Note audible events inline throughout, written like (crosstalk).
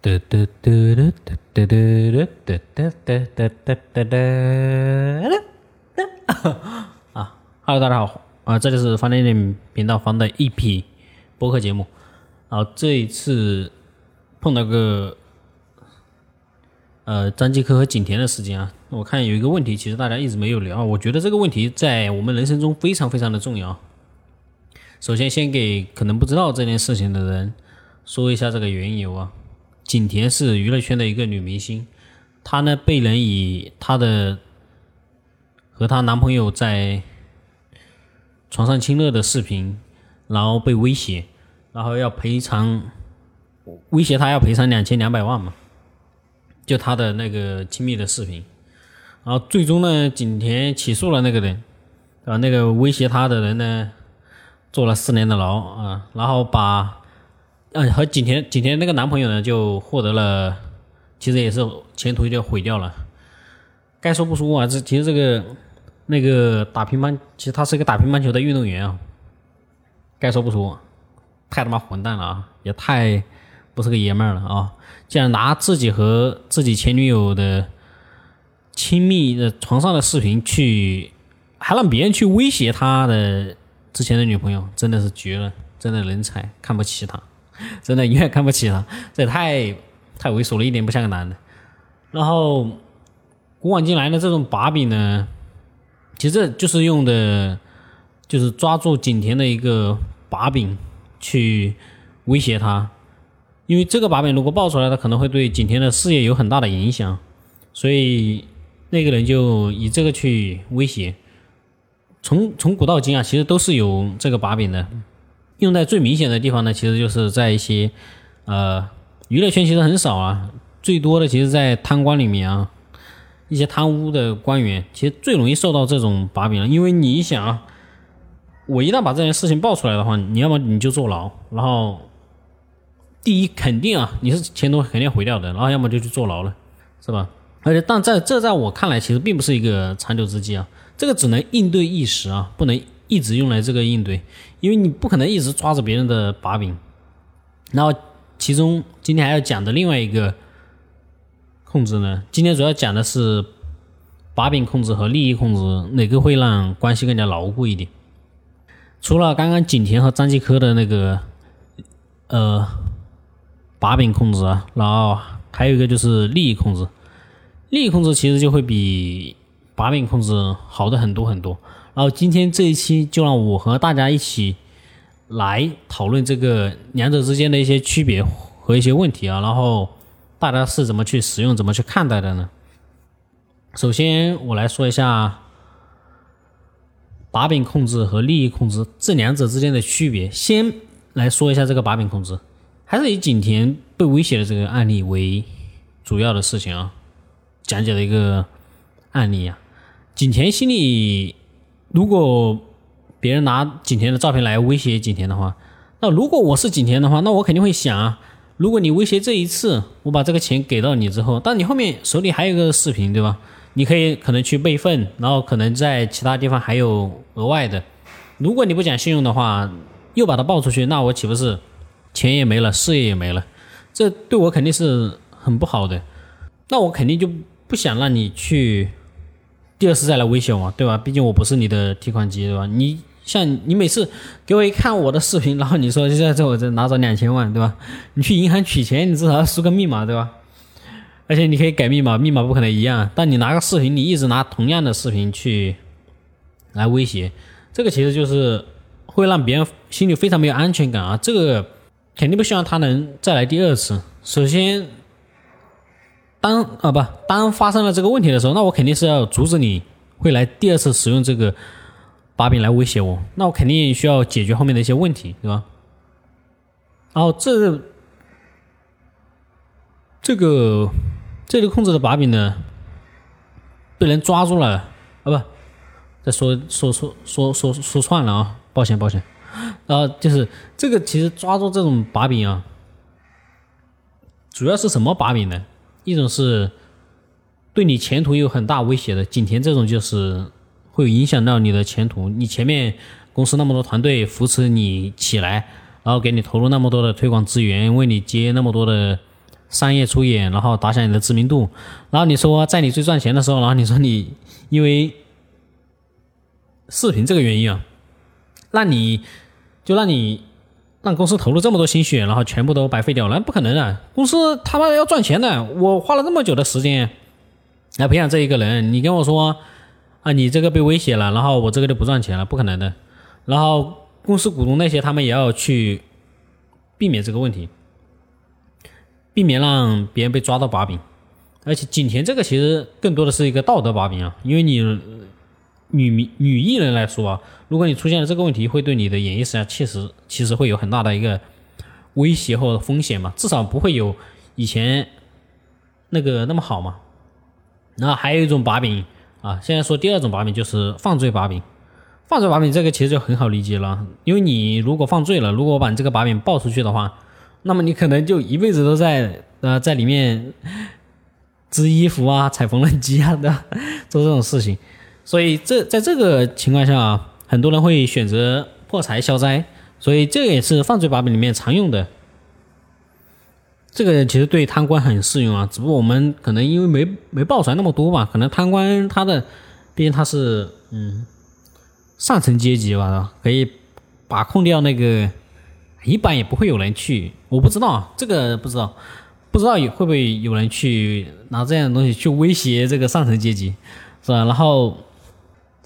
哒哒哒哒哒哒哒哒哒哒哒哒哒哒啊！Hello，大家好啊！这里是方点点频道方的一批播客节目。啊这一次碰到个呃张继科和景甜的事情啊，我看有一个问题，其实大家一直没有聊，我觉得这个问题在我们人生中非常非常的重要。首先，先给可能不知道这件事情的人说一下这个缘由啊。景甜是娱乐圈的一个女明星，她呢被人以她的和她男朋友在床上亲热的视频，然后被威胁，然后要赔偿，威胁她要赔偿两千两百万嘛，就她的那个亲密的视频，然后最终呢，景甜起诉了那个人，啊，那个威胁她的人呢，坐了四年的牢啊，然后把。嗯，和景甜景甜那个男朋友呢，就获得了，其实也是前途就毁掉了。该说不说啊，这其实这个那个打乒乓，其实他是一个打乒乓球的运动员啊。该说不说，太他妈混蛋了啊，也太不是个爷们儿了啊！竟然拿自己和自己前女友的亲密的床上的视频去，还让别人去威胁他的之前的女朋友，真的是绝了，真的人才，看不起他。真的永远看不起他，这也太太猥琐了一点，不像个男的。然后古往今来的这种把柄呢，其实就是用的，就是抓住景甜的一个把柄去威胁他，因为这个把柄如果爆出来，他可能会对景甜的事业有很大的影响，所以那个人就以这个去威胁。从从古到今啊，其实都是有这个把柄的。用在最明显的地方呢，其实就是在一些，呃，娱乐圈其实很少啊，最多的其实，在贪官里面啊，一些贪污的官员，其实最容易受到这种把柄了。因为你想啊，我一旦把这件事情爆出来的话，你要么你就坐牢，然后第一肯定啊，你是前途肯定毁掉的，然后要么就去坐牢了，是吧？而且，但在这在我看来，其实并不是一个长久之计啊，这个只能应对一时啊，不能。一直用来这个应对，因为你不可能一直抓着别人的把柄。然后，其中今天还要讲的另外一个控制呢，今天主要讲的是把柄控制和利益控制哪个会让关系更加牢固一点。除了刚刚景甜和张继科的那个呃把柄控制啊，然后还有一个就是利益控制。利益控制其实就会比把柄控制好的很多很多。然后今天这一期就让我和大家一起来讨论这个两者之间的一些区别和一些问题啊，然后大家是怎么去使用、怎么去看待的呢？首先我来说一下把柄控制和利益控制这两者之间的区别。先来说一下这个把柄控制，还是以景田被威胁的这个案例为主要的事情啊，讲解的一个案例啊，景田心里。如果别人拿景甜的照片来威胁景甜的话，那如果我是景甜的话，那我肯定会想啊，如果你威胁这一次，我把这个钱给到你之后，但你后面手里还有一个视频，对吧？你可以可能去备份，然后可能在其他地方还有额外的。如果你不讲信用的话，又把它爆出去，那我岂不是钱也没了，事业也没了？这对我肯定是很不好的。那我肯定就不想让你去。第二次再来威胁我，对吧？毕竟我不是你的提款机，对吧？你像你每次给我一看我的视频，然后你说现在在我这拿着两千万，对吧？(laughs) 你去银行取钱，你至少要输个密码，对吧？而且你可以改密码，密码不可能一样。但你拿个视频，你一直拿同样的视频去来威胁，这个其实就是会让别人心里非常没有安全感啊！这个肯定不希望他能再来第二次。首先。当啊不，当发生了这个问题的时候，那我肯定是要阻止你会来第二次使用这个把柄来威胁我。那我肯定需要解决后面的一些问题，对吧？然后这这个这个控制的把柄呢，被人抓住了啊不，再说说说说说说串了啊，抱歉抱歉。然后就是这个其实抓住这种把柄啊，主要是什么把柄呢？一种是对你前途有很大威胁的，景甜这种就是会影响到你的前途。你前面公司那么多团队扶持你起来，然后给你投入那么多的推广资源，为你接那么多的商业出演，然后打响你的知名度。然后你说在你最赚钱的时候，然后你说你因为视频这个原因啊，让你就让你让公司投入这么多心血，然后全部都白费掉了，不可能啊！公司他妈的要赚钱的，我花了这么久的时间来培养这一个人，你跟我说啊，你这个被威胁了，然后我这个就不赚钱了，不可能的。然后公司股东那些他们也要去避免这个问题。避免让别人被抓到把柄，而且景甜这个其实更多的是一个道德把柄啊，因为你女女艺人来说啊，如果你出现了这个问题，会对你的演艺生涯确实其实会有很大的一个威胁或者风险嘛，至少不会有以前那个那么好嘛。然后还有一种把柄啊，现在说第二种把柄就是犯罪把柄，犯罪把柄这个其实就很好理解了，因为你如果犯罪了，如果我把你这个把柄爆出去的话。那么你可能就一辈子都在呃在里面织衣服啊、踩缝纫机啊的 (laughs) 做这种事情，所以这在这个情况下啊，很多人会选择破财消灾，所以这也是犯罪把柄里面常用的。这个其实对贪官很适用啊，只不过我们可能因为没没爆出来那么多吧，可能贪官他的毕竟他是嗯上层阶级吧，可以把控掉那个。一般也不会有人去，我不知道这个不知道，不知道会不会有人去拿这样的东西去威胁这个上层阶级，是吧？然后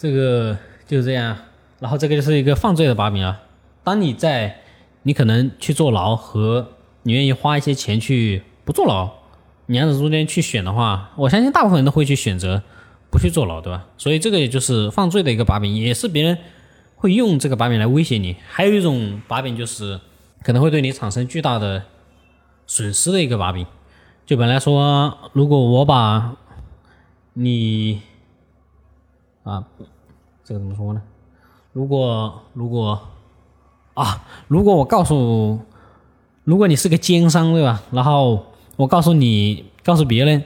这个就是这样，然后这个就是一个犯罪的把柄啊。当你在你可能去坐牢和你愿意花一些钱去不坐牢，两者中间去选的话，我相信大部分人都会去选择不去坐牢，对吧？所以这个也就是犯罪的一个把柄，也是别人。会用这个把柄来威胁你，还有一种把柄就是可能会对你产生巨大的损失的一个把柄。就本来说，如果我把你啊，这个怎么说呢？如果如果啊，如果我告诉，如果你是个奸商，对吧？然后我告诉你，告诉别人。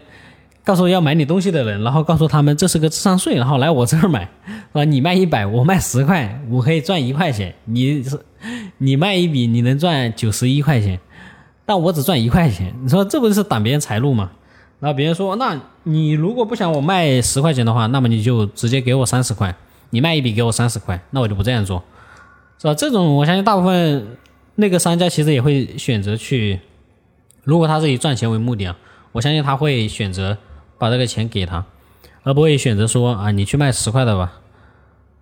告诉要买你东西的人，然后告诉他们这是个智商税，然后来我这儿买，啊，你卖一百，我卖十块，我可以赚一块钱。你是你卖一笔，你能赚九十一块钱，但我只赚一块钱。你说这不是挡别人财路吗？然后别人说，那你如果不想我卖十块钱的话，那么你就直接给我三十块，你卖一笔给我三十块，那我就不这样做，是吧？这种我相信大部分那个商家其实也会选择去，如果他是以赚钱为目的啊，我相信他会选择。把这个钱给他，而不会选择说啊，你去卖十块的吧，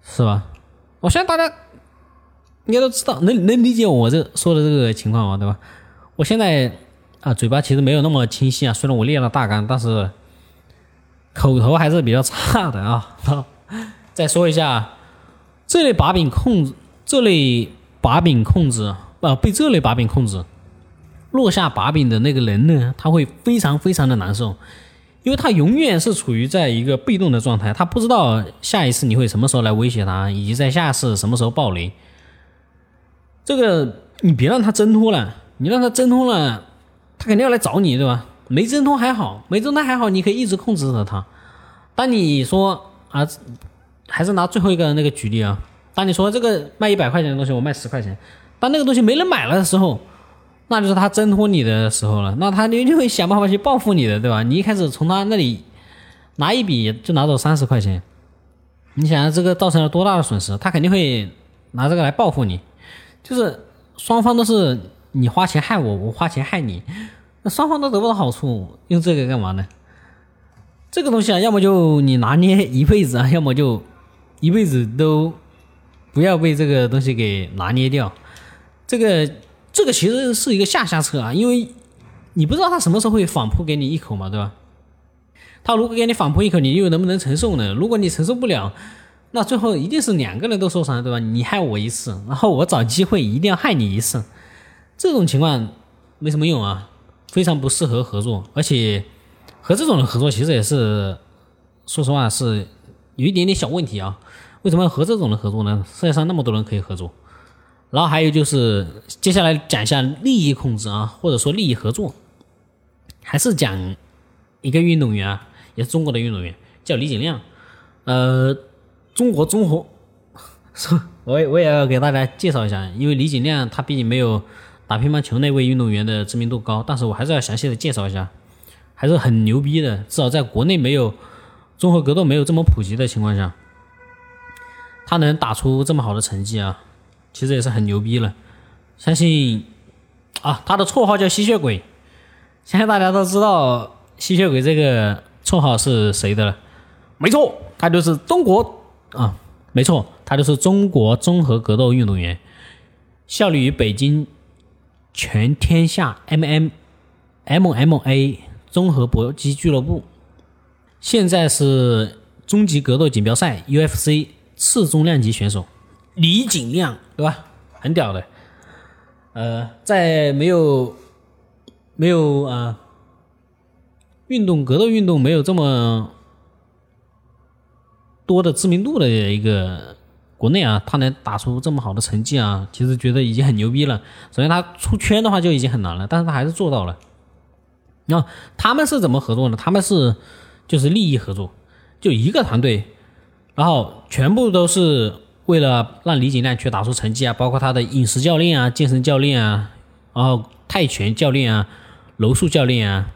是吧？我相信大家应该都知道，能能理解我这说的这个情况吗？对吧？我现在啊，嘴巴其实没有那么清晰啊，虽然我练了大纲，但是口头还是比较差的啊。再说一下，这类把柄控制，这类把柄控制啊，被这类把柄控制，落下把柄的那个人呢，他会非常非常的难受。因为他永远是处于在一个被动的状态，他不知道下一次你会什么时候来威胁他，以及在下次什么时候爆雷。这个你别让他挣脱了，你让他挣脱了，他肯定要来找你，对吧？没挣脱还好，没挣脱还好，你可以一直控制着他。当你说啊，还是拿最后一个那个举例啊，当你说这个卖一百块钱的东西，我卖十块钱，当那个东西没人买了的时候。那就是他挣脱你的时候了，那他就就会想办法去报复你的，对吧？你一开始从他那里拿一笔就拿走三十块钱，你想想这个造成了多大的损失？他肯定会拿这个来报复你，就是双方都是你花钱害我，我花钱害你，(laughs) 那双方都得不到好处，用这个干嘛呢？这个东西啊，要么就你拿捏一辈子啊，要么就一辈子都不要被这个东西给拿捏掉，这个。这个其实是一个下下策啊，因为你不知道他什么时候会反扑给你一口嘛，对吧？他如果给你反扑一口，你又能不能承受呢？如果你承受不了，那最后一定是两个人都受伤，对吧？你害我一次，然后我找机会一定要害你一次，这种情况没什么用啊，非常不适合合作。而且和这种人合作，其实也是说实话是有一点点小问题啊。为什么要和这种人合作呢？世界上那么多人可以合作。然后还有就是，接下来讲一下利益控制啊，或者说利益合作，还是讲一个运动员啊，也是中国的运动员，叫李景亮。呃，中国综合，(laughs) 我我也要给大家介绍一下，因为李景亮他毕竟没有打乒乓球那位运动员的知名度高，但是我还是要详细的介绍一下，还是很牛逼的。至少在国内没有综合格斗没有这么普及的情况下，他能打出这么好的成绩啊，其实也是很牛逼了。相信啊，他的绰号叫吸血鬼，相信大家都知道吸血鬼这个绰号是谁的了。没错，他就是中国啊，没错，他就是中国综合格斗运动员，效力于北京。全天下 MM MMA 综合搏击俱乐部，现在是终极格斗锦标赛 UFC 次重量级选手李景亮，对吧？很屌的。呃，在没有没有啊运动格斗运动没有这么多的知名度的一个。国内啊，他能打出这么好的成绩啊，其实觉得已经很牛逼了。首先他出圈的话就已经很难了，但是他还是做到了。那他们是怎么合作呢？他们是就是利益合作，就一个团队，然后全部都是为了让李景亮去打出成绩啊，包括他的饮食教练啊、健身教练啊，然后泰拳教练啊、柔术教练啊，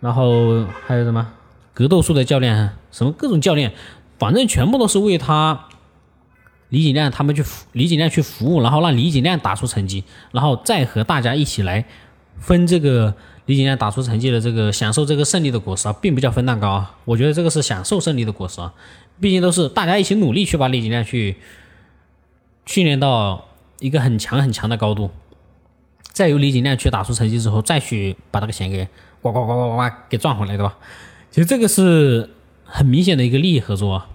然后还有什么格斗术的教练，什么各种教练，反正全部都是为他。李景亮他们去服李景亮去服务，然后让李景亮打出成绩，然后再和大家一起来分这个李景亮打出成绩的这个享受这个胜利的果实啊，并不叫分蛋糕啊，我觉得这个是享受胜利的果实啊，毕竟都是大家一起努力去把李景亮去训练到一个很强很强的高度，再由李景亮去打出成绩之后，再去把这个钱给呱呱呱呱呱给赚回来，对吧？其实这个是很明显的一个利益合作啊。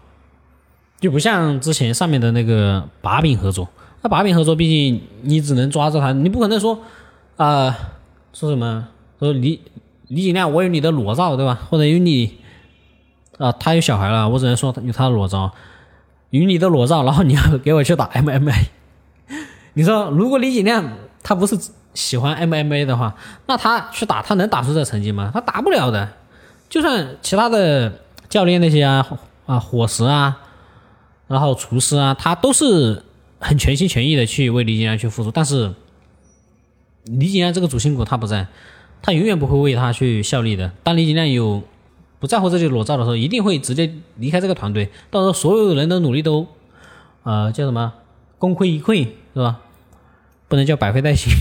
就不像之前上面的那个把柄合作，那把柄合作毕竟你只能抓着他，你不可能说啊说什么说李李景亮我有你的裸照对吧？或者有你啊他有小孩了，我只能说有他的裸照，有你的裸照，然后你要给我去打 MMA。(laughs) 你说如果李景亮他不是喜欢 MMA 的话，那他去打他能打出这成绩吗？他打不了的。就算其他的教练那些啊啊伙食啊。然后厨师啊，他都是很全心全意的去为李景亮去付出，但是李景亮这个主心骨他不在，他永远不会为他去效力的。当李景亮有不在乎这些裸照的时候，一定会直接离开这个团队。到时候所有人的努力都，呃，叫什么功亏一篑，是吧？不能叫百废待兴，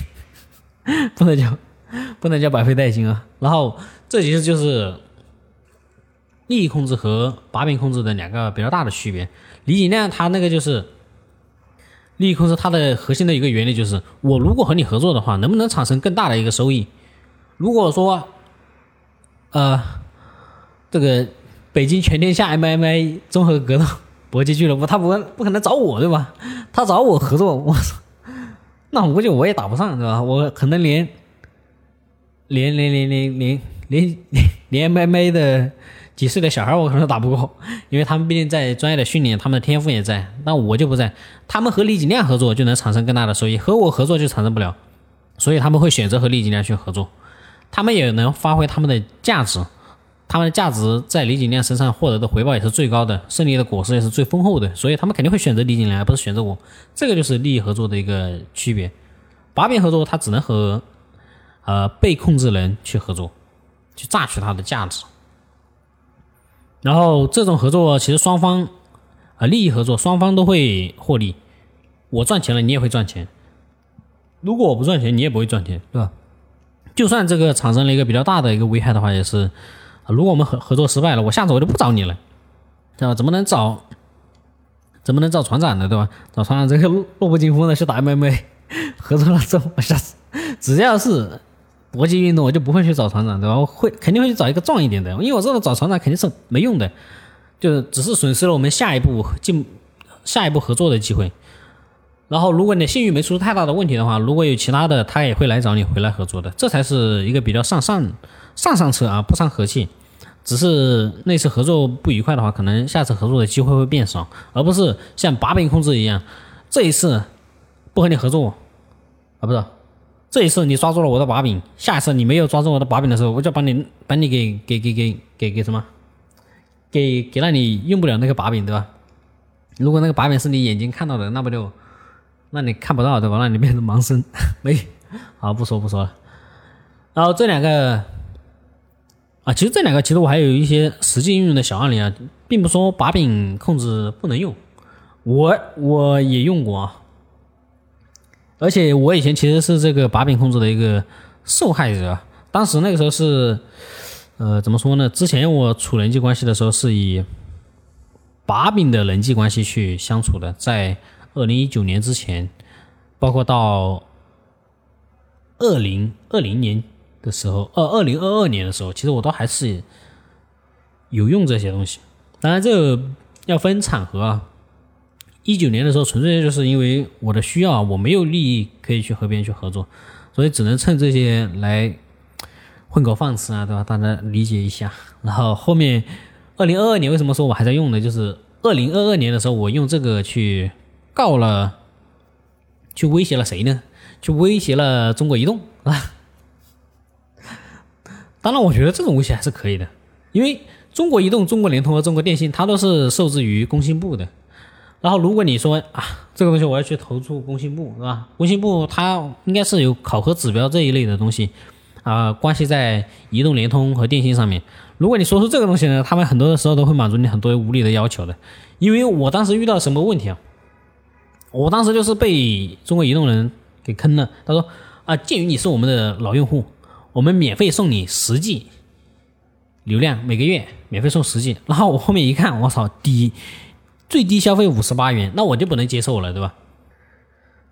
不能叫不能叫百废待兴啊。然后这其实就是利益控制和把柄控制的两个比较大的区别。李景亮他那个就是利益控制，它的核心的一个原理就是，我如果和你合作的话，能不能产生更大的一个收益？如果说，呃，这个北京全天下 MMA 综合格斗搏击俱乐部，他不不可能找我对吧？他找我合作，我操，(laughs) 那我估计我也打不上对吧？我可能连连连连连连连连 MMA 的。几岁的小孩我可能打不过，因为他们毕竟在专业的训练，他们的天赋也在，那我就不在。他们和李景亮合作就能产生更大的收益，和我合作就产生不了，所以他们会选择和李景亮去合作。他们也能发挥他们的价值，他们的价值在李景亮身上获得的回报也是最高的，胜利的果实也是最丰厚的，所以他们肯定会选择李景亮，而不是选择我。这个就是利益合作的一个区别。把柄合作，他只能和呃被控制人去合作，去榨取他的价值。然后这种合作其实双方啊利益合作，双方都会获利。我赚钱了，你也会赚钱。如果我不赚钱，你也不会赚钱，对吧？就算这个产生了一个比较大的一个危害的话，也是。如果我们合合作失败了，我下次我就不找你了，对吧？怎么能找？怎么能找船长呢？对吧？找船长这个弱不禁风的去打 MMA，(laughs) 合作了之后，我下次只要是。搏击运动我就不会去找船长，对吧？会肯定会去找一个壮一点的，因为我知道找船长肯定是没用的，就只是损失了我们下一步进下一步合作的机会。然后如果你的信誉没出太大的问题的话，如果有其他的，他也会来找你回来合作的，这才是一个比较上上上上策啊，不伤和气。只是那次合作不愉快的话，可能下次合作的机会会变少，而不是像把柄控制一样，这一次不和你合作啊，不是。这一次你抓住了我的把柄，下一次你没有抓住我的把柄的时候，我就把你把你给给给给给给什么？给给让你用不了那个把柄，对吧？如果那个把柄是你眼睛看到的，那不就那你看不到对吧？让你变成盲僧，(laughs) 没好，不说不说了。然后这两个啊，其实这两个其实我还有一些实际应用的小案例啊，并不说把柄控制不能用，我我也用过啊。而且我以前其实是这个把柄控制的一个受害者，当时那个时候是，呃，怎么说呢？之前我处人际关系的时候是以把柄的人际关系去相处的，在二零一九年之前，包括到二零二零年的时候，二二零二二年的时候，其实我都还是有用这些东西。当然，这个要分场合啊。一九年的时候，纯粹就是因为我的需要，我没有利益可以去和别人去合作，所以只能趁这些来混口饭吃啊，对吧？大家理解一下。然后后面二零二二年为什么说我还在用呢？就是二零二二年的时候，我用这个去告了，去威胁了谁呢？去威胁了中国移动啊。(laughs) 当然，我觉得这种威胁还是可以的，因为中国移动、中国联通和中国电信，它都是受制于工信部的。然后，如果你说啊，这个东西我要去投诉工信部，是吧？工信部它应该是有考核指标这一类的东西，啊，关系在移动、联通和电信上面。如果你说出这个东西呢，他们很多的时候都会满足你很多无理的要求的。因为我当时遇到什么问题啊？我当时就是被中国移动人给坑了。他说啊，鉴于你是我们的老用户，我们免费送你十 G 流量，每个月免费送十 G。然后我后面一看，我操，低。最低消费五十八元，那我就不能接受了，对吧？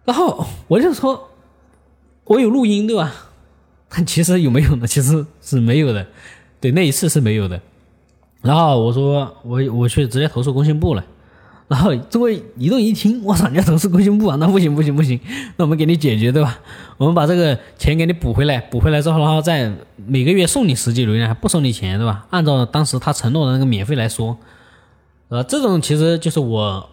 然后我就说，我有录音，对吧？但 (laughs) 其实有没有呢？其实是没有的，对，那一次是没有的。然后我说，我我去直接投诉工信部了。然后中国移动一听，我操，你要投诉工信部啊？那不行不行不行，那我们给你解决，对吧？我们把这个钱给你补回来，补回来之后，然后再每个月送你十 G 流量，还不收你钱，对吧？按照当时他承诺的那个免费来说。呃，这种其实就是我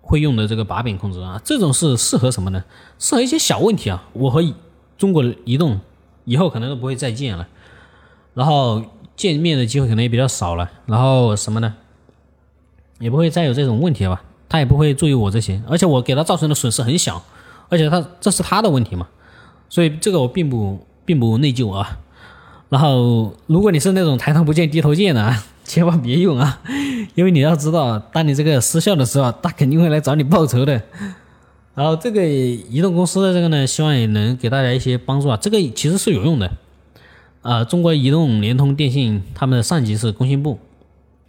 会用的这个把柄控制啊，这种是适合什么呢？适合一些小问题啊。我和中国移动以后可能都不会再见了，然后见面的机会可能也比较少了，然后什么呢？也不会再有这种问题了吧？他也不会注意我这些，而且我给他造成的损失很小，而且他这是他的问题嘛，所以这个我并不并不内疚啊。然后如果你是那种抬头不见低头见的啊。千万别用啊，因为你要知道，当你这个失效的时候，他肯定会来找你报仇的。(laughs) 然后这个移动公司的这个呢，希望也能给大家一些帮助啊。这个其实是有用的。呃，中国移动、联通、电信他们的上级是工信部，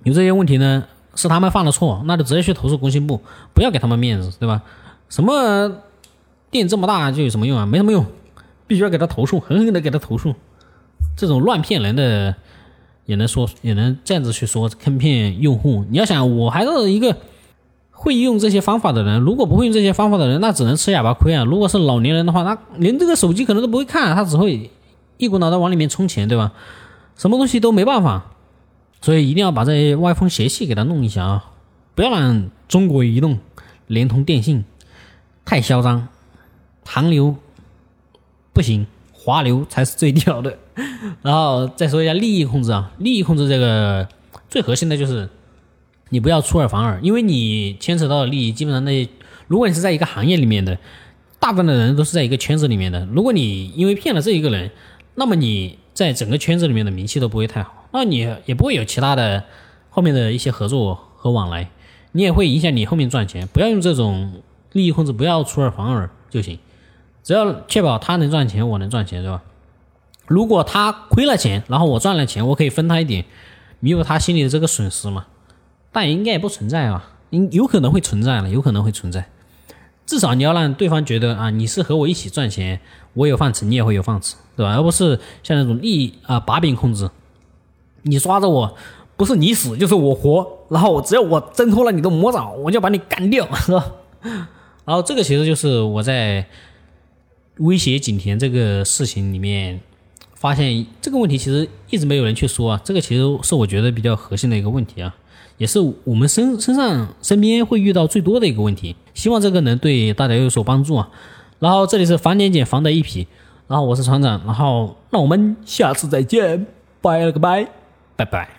有这些问题呢，是他们犯了错，那就直接去投诉工信部，不要给他们面子，对吧？什么店这么大就有什么用啊？没什么用，必须要给他投诉，狠狠的给他投诉，这种乱骗人的。也能说，也能这样子去说坑骗用户。你要想，我还是一个会用这些方法的人。如果不会用这些方法的人，那只能吃哑巴亏啊。如果是老年人的话，他连这个手机可能都不会看，他只会一股脑的往里面充钱，对吧？什么东西都没办法。所以一定要把这些歪风邪气给他弄一下啊！不要让中国移动、联通、电信太嚣张，韩流不行。华流才是最 (laughs) 屌的，(laughs) 然后再说一下利益控制啊，利益控制这个最核心的就是你不要出尔反尔，因为你牵扯到的利益，基本上那如果你是在一个行业里面的，大部分的人都是在一个圈子里面的，如果你因为骗了这一个人，那么你在整个圈子里面的名气都不会太好，那你也不会有其他的后面的一些合作和往来，你也会影响你后面赚钱，不要用这种利益控制，不要出尔反尔就行。只要确保他能赚钱，我能赚钱，是吧？如果他亏了钱，然后我赚了钱，我可以分他一点，弥补他心里的这个损失嘛？但应该也不存在啊，应有可能会存在了，有可能会存在。至少你要让对方觉得啊，你是和我一起赚钱，我有饭吃，你也会有饭吃，对吧？而不是像那种利益啊把柄控制，你抓着我，不是你死就是我活，然后只要我挣脱了你的魔爪，我就把你干掉，是吧？然后这个其实就是我在。威胁景田这个事情里面，发现这个问题其实一直没有人去说啊，这个其实是我觉得比较核心的一个问题啊，也是我们身身上身边会遇到最多的一个问题。希望这个能对大家有所帮助啊。然后这里是防点检防的一匹，然后我是船长，然后那我们下次再见，拜了个拜，拜拜。